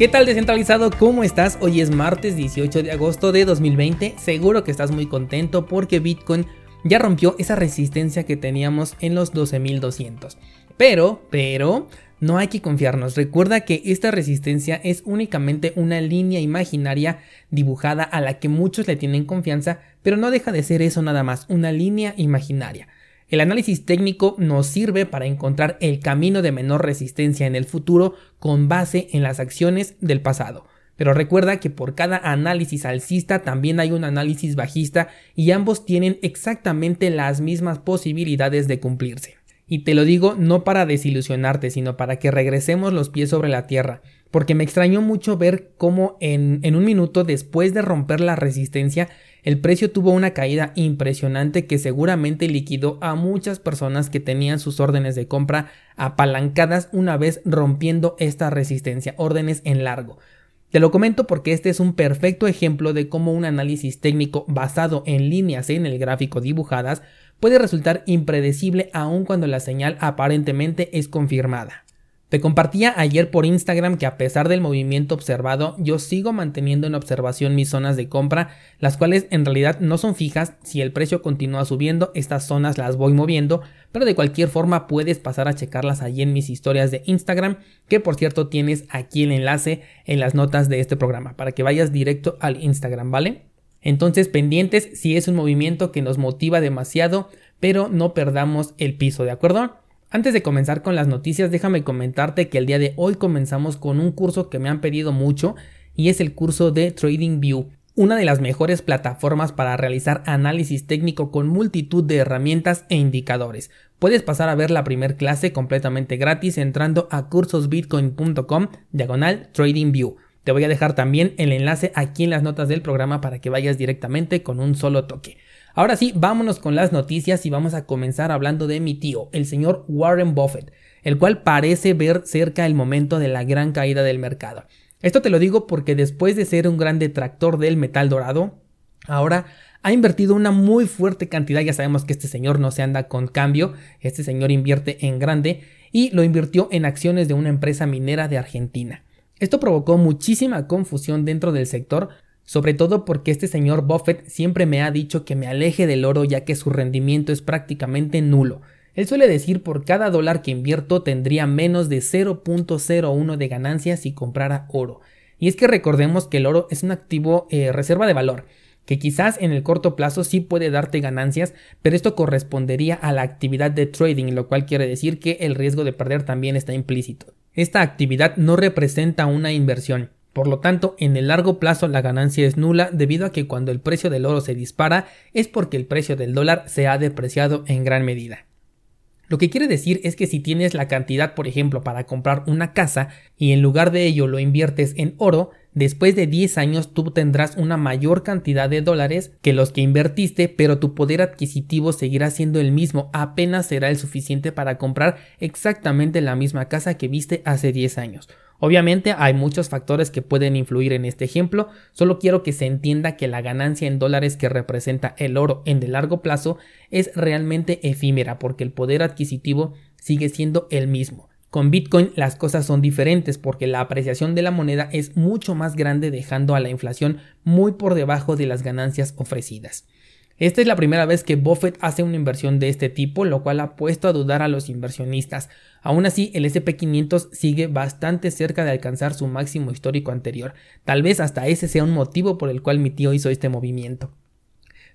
¿Qué tal descentralizado? ¿Cómo estás? Hoy es martes 18 de agosto de 2020. Seguro que estás muy contento porque Bitcoin ya rompió esa resistencia que teníamos en los 12.200. Pero, pero, no hay que confiarnos. Recuerda que esta resistencia es únicamente una línea imaginaria dibujada a la que muchos le tienen confianza, pero no deja de ser eso nada más, una línea imaginaria. El análisis técnico nos sirve para encontrar el camino de menor resistencia en el futuro con base en las acciones del pasado. Pero recuerda que por cada análisis alcista también hay un análisis bajista y ambos tienen exactamente las mismas posibilidades de cumplirse. Y te lo digo no para desilusionarte, sino para que regresemos los pies sobre la tierra, porque me extrañó mucho ver cómo en, en un minuto después de romper la resistencia el precio tuvo una caída impresionante que seguramente liquidó a muchas personas que tenían sus órdenes de compra apalancadas una vez rompiendo esta resistencia, órdenes en largo. Te lo comento porque este es un perfecto ejemplo de cómo un análisis técnico basado en líneas en el gráfico dibujadas puede resultar impredecible aun cuando la señal aparentemente es confirmada. Te compartía ayer por Instagram que a pesar del movimiento observado, yo sigo manteniendo en observación mis zonas de compra, las cuales en realidad no son fijas, si el precio continúa subiendo, estas zonas las voy moviendo, pero de cualquier forma puedes pasar a checarlas allí en mis historias de Instagram, que por cierto tienes aquí el enlace en las notas de este programa, para que vayas directo al Instagram, ¿vale? Entonces pendientes si es un movimiento que nos motiva demasiado, pero no perdamos el piso, ¿de acuerdo? Antes de comenzar con las noticias, déjame comentarte que el día de hoy comenzamos con un curso que me han pedido mucho y es el curso de TradingView, una de las mejores plataformas para realizar análisis técnico con multitud de herramientas e indicadores. Puedes pasar a ver la primera clase completamente gratis entrando a cursosbitcoin.com diagonal TradingView. Te voy a dejar también el enlace aquí en las notas del programa para que vayas directamente con un solo toque. Ahora sí, vámonos con las noticias y vamos a comenzar hablando de mi tío, el señor Warren Buffett, el cual parece ver cerca el momento de la gran caída del mercado. Esto te lo digo porque después de ser un gran detractor del metal dorado, ahora ha invertido una muy fuerte cantidad, ya sabemos que este señor no se anda con cambio, este señor invierte en grande y lo invirtió en acciones de una empresa minera de Argentina. Esto provocó muchísima confusión dentro del sector, sobre todo porque este señor Buffett siempre me ha dicho que me aleje del oro ya que su rendimiento es prácticamente nulo. Él suele decir por cada dólar que invierto tendría menos de 0.01 de ganancia si comprara oro. Y es que recordemos que el oro es un activo eh, reserva de valor, que quizás en el corto plazo sí puede darte ganancias, pero esto correspondería a la actividad de trading, lo cual quiere decir que el riesgo de perder también está implícito. Esta actividad no representa una inversión, por lo tanto, en el largo plazo la ganancia es nula debido a que cuando el precio del oro se dispara es porque el precio del dólar se ha depreciado en gran medida. Lo que quiere decir es que si tienes la cantidad, por ejemplo, para comprar una casa y en lugar de ello lo inviertes en oro, después de 10 años tú tendrás una mayor cantidad de dólares que los que invertiste, pero tu poder adquisitivo seguirá siendo el mismo, apenas será el suficiente para comprar exactamente la misma casa que viste hace 10 años. Obviamente hay muchos factores que pueden influir en este ejemplo, solo quiero que se entienda que la ganancia en dólares que representa el oro en el largo plazo es realmente efímera porque el poder adquisitivo sigue siendo el mismo. Con Bitcoin las cosas son diferentes porque la apreciación de la moneda es mucho más grande dejando a la inflación muy por debajo de las ganancias ofrecidas. Esta es la primera vez que Buffett hace una inversión de este tipo, lo cual ha puesto a dudar a los inversionistas. Aún así, el SP500 sigue bastante cerca de alcanzar su máximo histórico anterior. Tal vez hasta ese sea un motivo por el cual mi tío hizo este movimiento.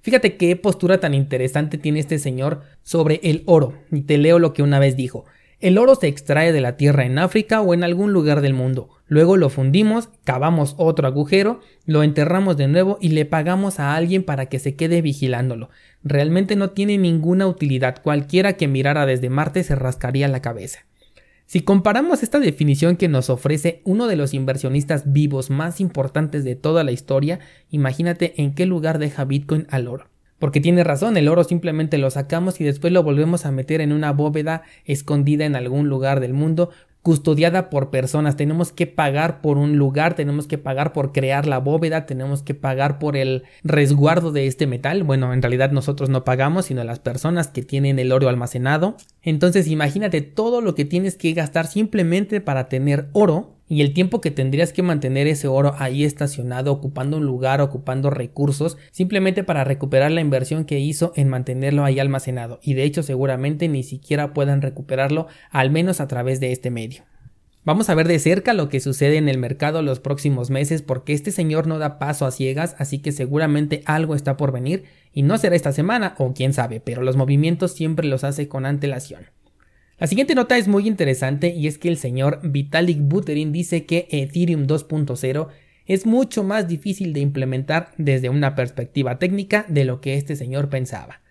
Fíjate qué postura tan interesante tiene este señor sobre el oro, y te leo lo que una vez dijo. El oro se extrae de la tierra en África o en algún lugar del mundo. Luego lo fundimos, cavamos otro agujero, lo enterramos de nuevo y le pagamos a alguien para que se quede vigilándolo. Realmente no tiene ninguna utilidad. Cualquiera que mirara desde Marte se rascaría la cabeza. Si comparamos esta definición que nos ofrece uno de los inversionistas vivos más importantes de toda la historia, imagínate en qué lugar deja Bitcoin al oro. Porque tiene razón, el oro simplemente lo sacamos y después lo volvemos a meter en una bóveda escondida en algún lugar del mundo custodiada por personas. Tenemos que pagar por un lugar, tenemos que pagar por crear la bóveda, tenemos que pagar por el resguardo de este metal. Bueno, en realidad nosotros no pagamos, sino las personas que tienen el oro almacenado. Entonces imagínate todo lo que tienes que gastar simplemente para tener oro y el tiempo que tendrías que mantener ese oro ahí estacionado, ocupando un lugar, ocupando recursos, simplemente para recuperar la inversión que hizo en mantenerlo ahí almacenado. Y de hecho seguramente ni siquiera puedan recuperarlo, al menos a través de este medio. Vamos a ver de cerca lo que sucede en el mercado los próximos meses porque este señor no da paso a ciegas, así que seguramente algo está por venir y no será esta semana o quién sabe, pero los movimientos siempre los hace con antelación. La siguiente nota es muy interesante y es que el señor Vitalik Buterin dice que Ethereum 2.0 es mucho más difícil de implementar desde una perspectiva técnica de lo que este señor pensaba.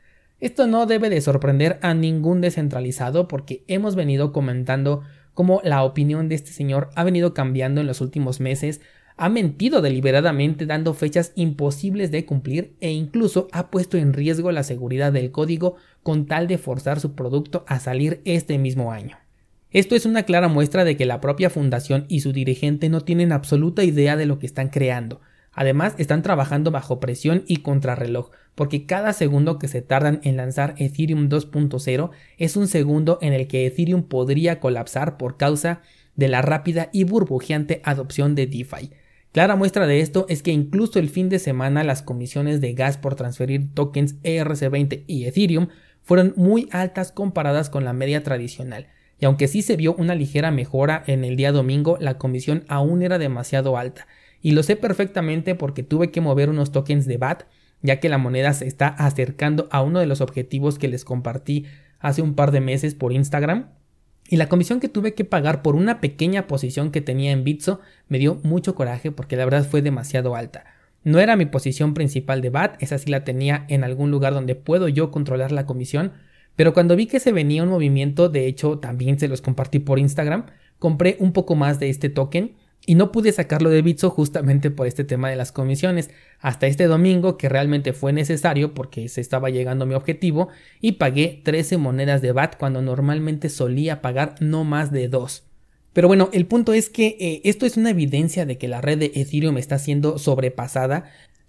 Esto no debe de sorprender a ningún descentralizado porque hemos venido comentando cómo la opinión de este señor ha venido cambiando en los últimos meses ha mentido deliberadamente dando fechas imposibles de cumplir e incluso ha puesto en riesgo la seguridad del código con tal de forzar su producto a salir este mismo año. Esto es una clara muestra de que la propia fundación y su dirigente no tienen absoluta idea de lo que están creando. Además, están trabajando bajo presión y contrarreloj, porque cada segundo que se tardan en lanzar Ethereum 2.0 es un segundo en el que Ethereum podría colapsar por causa de la rápida y burbujeante adopción de DeFi. Clara muestra de esto es que incluso el fin de semana las comisiones de gas por transferir tokens ERC20 y Ethereum fueron muy altas comparadas con la media tradicional, y aunque sí se vio una ligera mejora en el día domingo, la comisión aún era demasiado alta, y lo sé perfectamente porque tuve que mover unos tokens de BAT, ya que la moneda se está acercando a uno de los objetivos que les compartí hace un par de meses por Instagram, y la comisión que tuve que pagar por una pequeña posición que tenía en Bitso me dio mucho coraje porque la verdad fue demasiado alta. No era mi posición principal de BAT, esa sí la tenía en algún lugar donde puedo yo controlar la comisión, pero cuando vi que se venía un movimiento, de hecho también se los compartí por Instagram, compré un poco más de este token y no pude sacarlo de Bitso justamente por este tema de las comisiones, hasta este domingo que realmente fue necesario porque se estaba llegando a mi objetivo y pagué 13 monedas de BAT cuando normalmente solía pagar no más de 2. Pero bueno, el punto es que eh, esto es una evidencia de que la red de Ethereum está siendo sobrepasada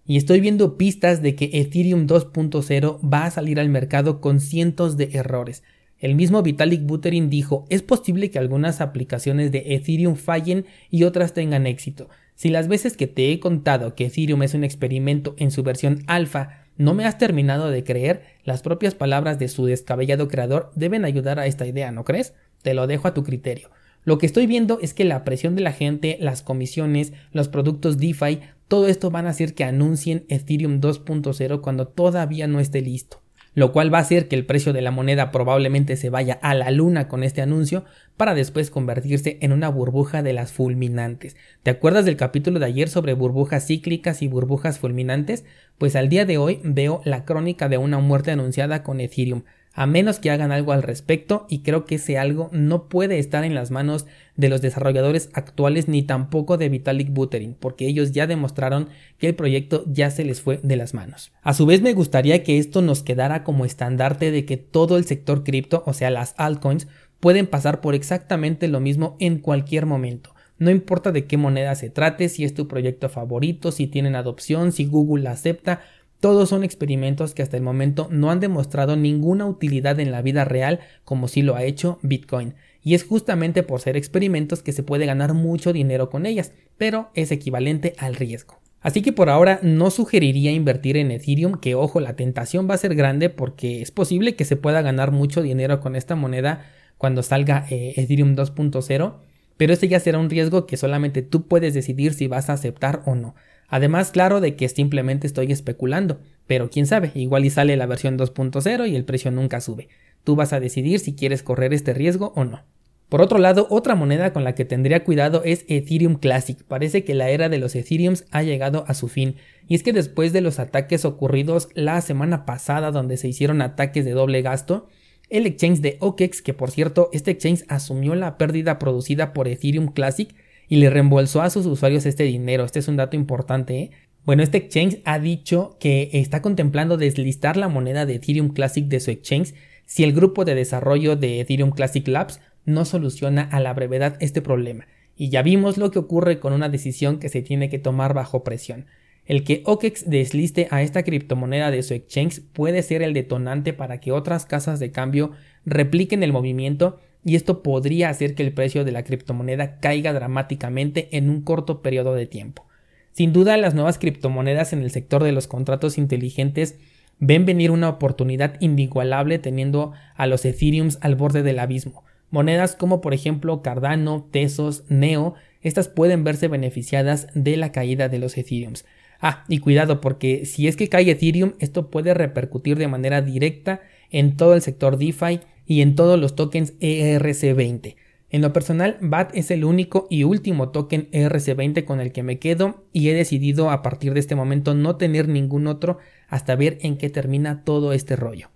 y estoy viendo pistas de que Ethereum 2.0 va a salir al mercado con cientos de errores. El mismo Vitalik Buterin dijo, es posible que algunas aplicaciones de Ethereum fallen y otras tengan éxito. Si las veces que te he contado que Ethereum es un experimento en su versión alfa no me has terminado de creer, las propias palabras de su descabellado creador deben ayudar a esta idea, ¿no crees? Te lo dejo a tu criterio. Lo que estoy viendo es que la presión de la gente, las comisiones, los productos DeFi, todo esto van a hacer que anuncien Ethereum 2.0 cuando todavía no esté listo lo cual va a hacer que el precio de la moneda probablemente se vaya a la luna con este anuncio para después convertirse en una burbuja de las fulminantes. ¿Te acuerdas del capítulo de ayer sobre burbujas cíclicas y burbujas fulminantes? Pues al día de hoy veo la crónica de una muerte anunciada con Ethereum a menos que hagan algo al respecto y creo que ese algo no puede estar en las manos de los desarrolladores actuales ni tampoco de Vitalik Buterin, porque ellos ya demostraron que el proyecto ya se les fue de las manos. A su vez me gustaría que esto nos quedara como estandarte de que todo el sector cripto, o sea las altcoins, pueden pasar por exactamente lo mismo en cualquier momento. No importa de qué moneda se trate, si es tu proyecto favorito, si tienen adopción, si Google la acepta, todos son experimentos que hasta el momento no han demostrado ninguna utilidad en la vida real como si lo ha hecho Bitcoin. Y es justamente por ser experimentos que se puede ganar mucho dinero con ellas, pero es equivalente al riesgo. Así que por ahora no sugeriría invertir en Ethereum, que ojo, la tentación va a ser grande porque es posible que se pueda ganar mucho dinero con esta moneda cuando salga eh, Ethereum 2.0, pero este ya será un riesgo que solamente tú puedes decidir si vas a aceptar o no. Además, claro de que simplemente estoy especulando, pero quién sabe, igual y sale la versión 2.0 y el precio nunca sube. Tú vas a decidir si quieres correr este riesgo o no. Por otro lado, otra moneda con la que tendría cuidado es Ethereum Classic. Parece que la era de los Ethereums ha llegado a su fin. Y es que después de los ataques ocurridos la semana pasada donde se hicieron ataques de doble gasto, el exchange de OKEX, que por cierto este exchange asumió la pérdida producida por Ethereum Classic, y le reembolsó a sus usuarios este dinero. Este es un dato importante. ¿eh? Bueno, este exchange ha dicho que está contemplando deslistar la moneda de Ethereum Classic de su exchange si el grupo de desarrollo de Ethereum Classic Labs no soluciona a la brevedad este problema. Y ya vimos lo que ocurre con una decisión que se tiene que tomar bajo presión. El que OKEX desliste a esta criptomoneda de su exchange puede ser el detonante para que otras casas de cambio repliquen el movimiento y esto podría hacer que el precio de la criptomoneda caiga dramáticamente en un corto periodo de tiempo. Sin duda, las nuevas criptomonedas en el sector de los contratos inteligentes ven venir una oportunidad inigualable teniendo a los Ethereums al borde del abismo. Monedas como por ejemplo Cardano, Tesos, Neo, estas pueden verse beneficiadas de la caída de los Ethereums. Ah, y cuidado porque si es que cae Ethereum, esto puede repercutir de manera directa en todo el sector DeFi y en todos los tokens ERC20. En lo personal, BAT es el único y último token ERC20 con el que me quedo y he decidido a partir de este momento no tener ningún otro hasta ver en qué termina todo este rollo.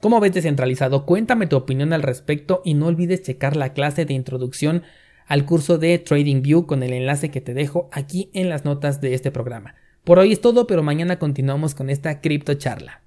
¿Cómo ves descentralizado? Cuéntame tu opinión al respecto y no olvides checar la clase de introducción al curso de TradingView con el enlace que te dejo aquí en las notas de este programa. Por hoy es todo, pero mañana continuamos con esta cripto charla.